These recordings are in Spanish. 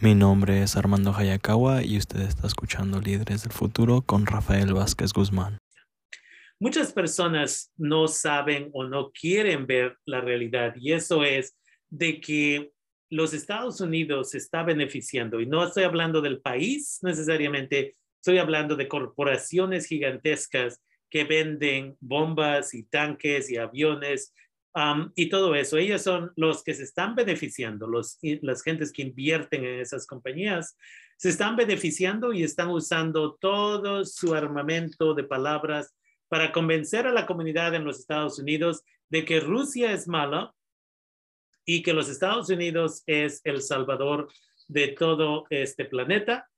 Mi nombre es Armando Hayakawa y usted está escuchando Líderes del Futuro con Rafael Vázquez Guzmán. Muchas personas no saben o no quieren ver la realidad y eso es de que los Estados Unidos se está beneficiando y no estoy hablando del país necesariamente, estoy hablando de corporaciones gigantescas que venden bombas y tanques y aviones y todo eso. Ellos son los que se están beneficiando, los, las gentes que invierten en esas compañías, se están beneficiando y están usando todo su armamento de palabras para convencer a la comunidad en los Estados Unidos de que Rusia es mala y que los Estados Unidos es el salvador de todo este planeta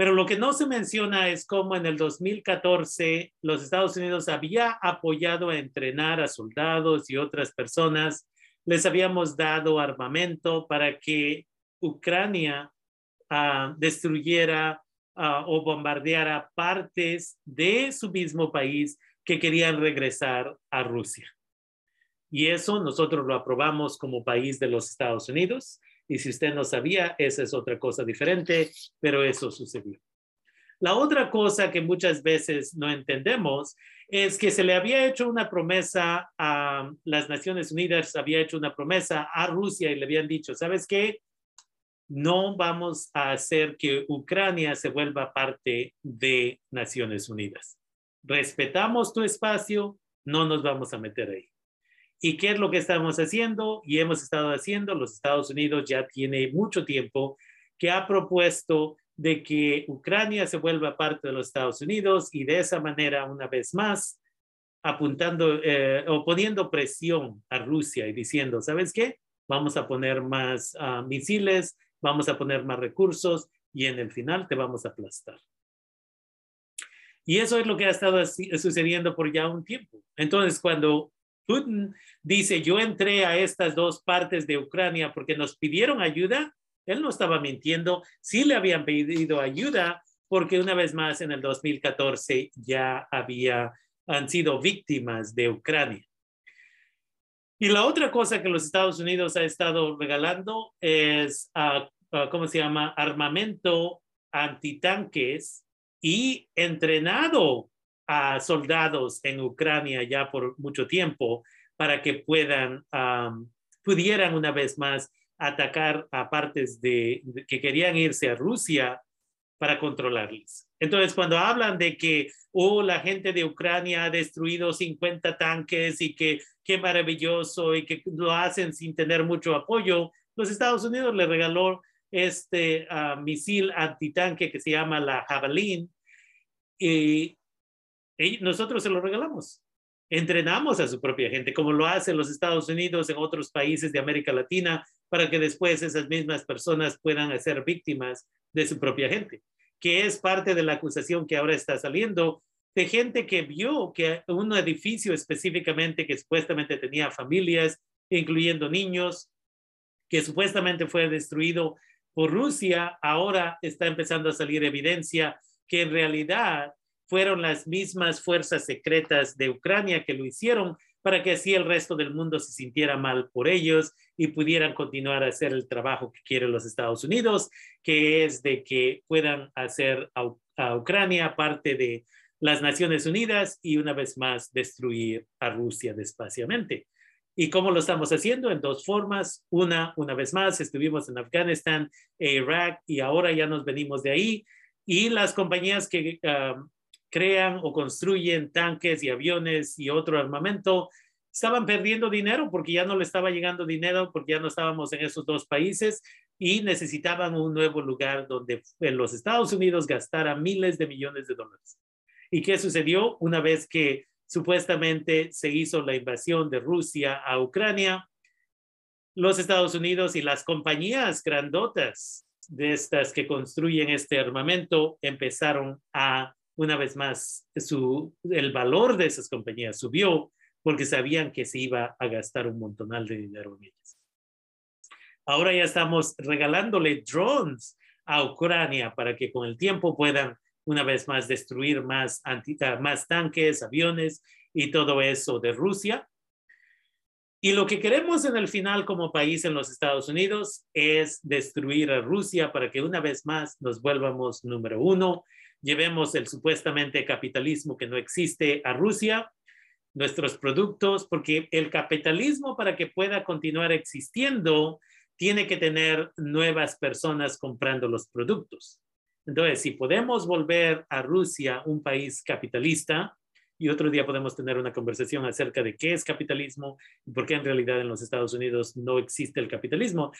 pero lo que no se menciona es cómo en el 2014 los Estados Unidos había apoyado a entrenar a soldados y otras personas. Les habíamos dado armamento para que Ucrania ah, destruyera ah, o bombardeara partes de su mismo país que querían regresar a Rusia. Y eso nosotros lo aprobamos como país de los Estados Unidos y si usted no sabía, esa es otra cosa diferente, pero eso sucedió. La otra cosa que muchas veces no entendemos es que se le había hecho una promesa a las Naciones Unidas, había hecho una promesa a Rusia y le habían dicho, ¿sabes qué? No vamos a hacer que Ucrania se vuelva parte de Naciones Unidas. Respetamos tu espacio, no nos vamos a meter ahí. ¿Y qué es lo que estamos haciendo? Y hemos estado haciendo, los Estados Unidos ya tiene mucho tiempo que ha propuesto de que Ucrania se vuelva parte de los Estados Unidos y de esa manera, una vez más, apuntando eh, o poniendo presión a Rusia y diciendo, ¿sabes qué? Vamos a poner más ah, misiles, vamos a poner más recursos y en el final te vamos a aplastar. Y eso es lo que ha estado sucediendo por ya un tiempo. Entonces, cuando Putin dice, yo entré a estas dos partes de Ucrania porque nos pidieron ayuda, él no estaba mintiendo, sí le habían pedido ayuda porque una vez más en el 2014 ya había, han sido víctimas de Ucrania. Y la otra cosa que los Estados Unidos ha estado regalando es, uh, ¿cómo se llama? Armamento antitanques y entrenado a soldados en Ucrania ya por mucho tiempo para que puedan, pudieran una vez más atacar a partes de, que querían irse a Rusia para controlarles. Entonces, cuando hablan de que, oh, la gente de Ucrania ha destruido 50 tanques y que qué maravilloso y que lo hacen sin tener mucho apoyo, los Estados Unidos le regaló este uh, misil antitanque que se llama la Javelin y nosotros se lo regalamos. Entrenamos a su propia gente, como lo hacen los Estados Unidos en otros países de América Latina, para que después esas mismas personas puedan ser víctimas de su propia gente, que es parte de la acusación que ahora está saliendo de gente que vio que un edificio específicamente que supuestamente tenía familias, incluyendo niños, que supuestamente fue destruido por Rusia, ahora está empezando a salir evidencia que en realidad fueron las mismas fuerzas secretas de Ucrania que lo hicieron para que así el resto del mundo se sintiera mal por ellos y pudieran continuar a hacer el trabajo que quieren los Estados Unidos, que es de que puedan hacer a, Ucrania parte de las Naciones Unidas y una vez más destruir a Rusia despaciamente. ¿Y cómo lo estamos haciendo? En dos formas. Una, una vez más, estuvimos en Afganistán e Irak y ahora ya nos venimos de ahí. Y las compañías que ah, crean o construyen tanques y aviones y otro armamento, estaban perdiendo dinero porque ya no le estaba llegando dinero, porque ya no estábamos en esos dos países y necesitaban un nuevo lugar donde en los Estados Unidos gastara miles de millones de dólares. ¿Y qué sucedió una vez que supuestamente se hizo la invasión de Rusia a Ucrania? Los Estados Unidos y las compañías grandotas de estas que construyen este armamento empezaron a una vez más, su, el valor de esas compañías subió porque sabían que se iba a gastar un montonal de dinero en ellas. Ahora ya estamos regalándole drones a Ucrania para que con el tiempo puedan una vez más destruir más, más tanques, aviones y todo eso de Rusia. Y lo que queremos en el final como país en los Estados Unidos es destruir a Rusia para que una vez más nos vuelvamos número uno, llevemos el supuestamente capitalismo que no existe a Rusia, nuestros productos, porque el capitalismo para que pueda continuar existiendo tiene que tener nuevas personas comprando los productos. Entonces, si podemos volver a Rusia un país capitalista, y otro día podemos tener una conversación acerca de qué es capitalismo y por qué en realidad en los Estados Unidos no existe el capitalismo,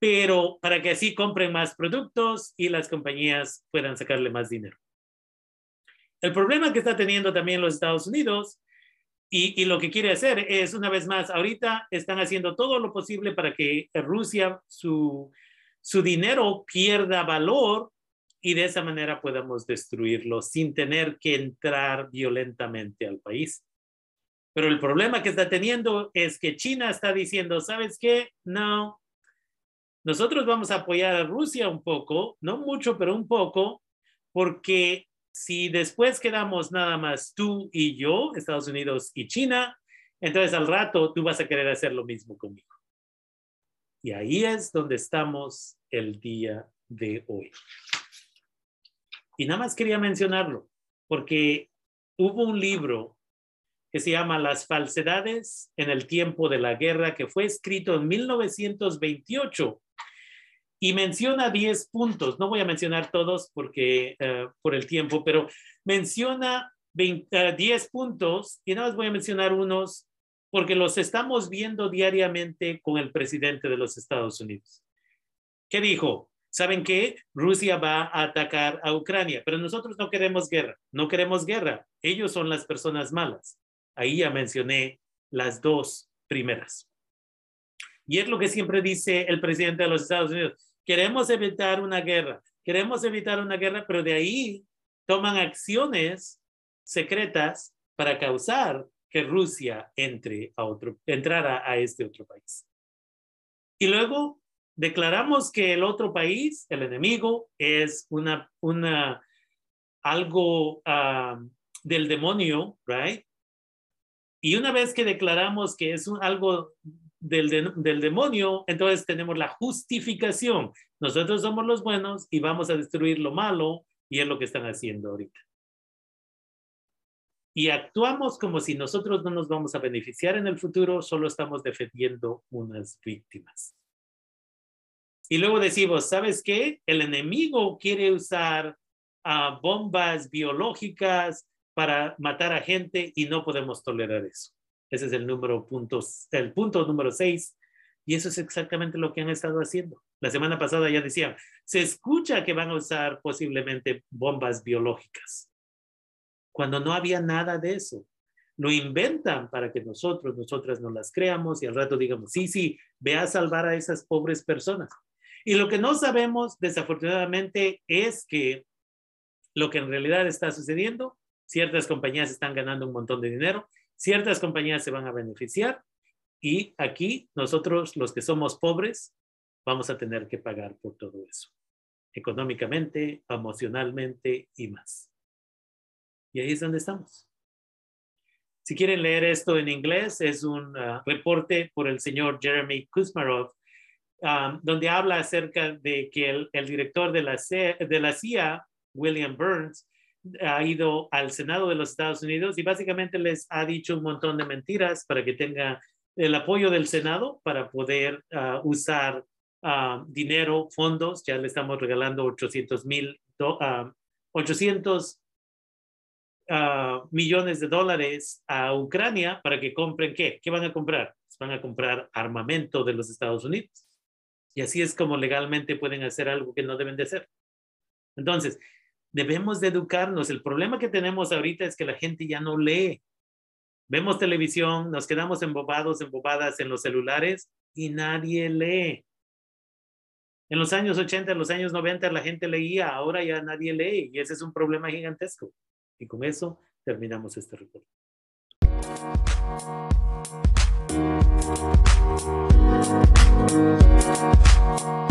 pero para que así compren más productos y las compañías puedan sacarle más dinero. El problema que está teniendo también los Estados Unidos y, lo que quiere hacer es, una vez más, ahorita están haciendo todo lo posible para que Rusia, su, su dinero pierda valor y de esa manera podamos destruirlo sin tener que entrar violentamente al país. Pero el problema que está teniendo es que China está diciendo, ¿sabes qué? No, nosotros vamos a apoyar a Rusia un poco, no mucho, pero un poco, porque si después quedamos nada más tú y yo, Estados Unidos y China, entonces al rato tú vas a querer hacer lo mismo conmigo. Y ahí es donde estamos el día de hoy. Y nada más quería mencionarlo, porque hubo un libro que se llama Las falsedades en el tiempo de la guerra, que fue escrito en 1928 y menciona 10 puntos. No voy a mencionar todos porque uh, por el tiempo, pero menciona 20, uh, 10 puntos y nada más voy a mencionar unos porque los estamos viendo diariamente con el presidente de los Estados Unidos. ¿Qué dijo? ¿Saben qué? Rusia va a atacar a Ucrania, pero nosotros no queremos guerra, no queremos guerra. Ellos son las personas malas. Ahí ya mencioné las dos primeras. Y es lo que siempre dice el presidente de los Estados Unidos. Queremos evitar una guerra, queremos evitar una guerra, pero de ahí toman acciones secretas para causar que Rusia entre a otro, entrara a este otro país. Y luego declaramos que el otro país, el enemigo, es una, una algo uh, del demonio, right? Y una vez que declaramos que es algo del, de, del demonio, entonces tenemos la justificación. Nosotros somos los buenos y vamos a destruir lo malo y es lo que están haciendo ahorita. Y actuamos como si nosotros no nos vamos a beneficiar en el futuro, solo estamos defendiendo unas víctimas. Y luego decimos, ¿sabes qué? El enemigo quiere usar uh, bombas biológicas para matar a gente y no podemos tolerar eso. Ese es el número puntos, el punto número seis. Y eso es exactamente lo que han estado haciendo. La semana pasada ya decían, se escucha que van a usar posiblemente bombas biológicas, cuando no había nada de eso. Lo inventan para que nosotros, nosotras no las creamos y al rato digamos, sí, sí, ve a salvar a esas pobres personas. Y lo que no sabemos, desafortunadamente, es que lo que en realidad está sucediendo, ciertas compañías están ganando un montón de dinero, ciertas compañías se van a beneficiar y aquí nosotros, los que somos pobres, vamos a tener que pagar por todo eso, económicamente, emocionalmente y más. Y ahí es donde estamos. Si quieren leer esto en inglés, es un uh, reporte por el señor Jeremy Kuzmarov um, donde habla acerca de que el, el director de la, de la CIA, William Burns, ha ido al Senado de los Estados Unidos y básicamente les ha dicho un montón de mentiras para que tenga el apoyo del Senado para poder uh, usar uh, dinero, fondos. Ya le estamos regalando 800 mil, uh, 800 millones de dólares a Ucrania para que compren qué? ¿Qué van a comprar? Van a comprar armamento de los Estados Unidos. Y así es como legalmente pueden hacer algo que no deben de hacer. Entonces, debemos de educarnos. El problema que tenemos ahorita es que la gente ya no lee. Vemos televisión, nos quedamos embobados, embobadas en los celulares y nadie lee. En los años 80, en los años 90 la gente leía, ahora ya nadie lee y ese es un problema gigantesco. Y con eso terminamos este reporte. Thank.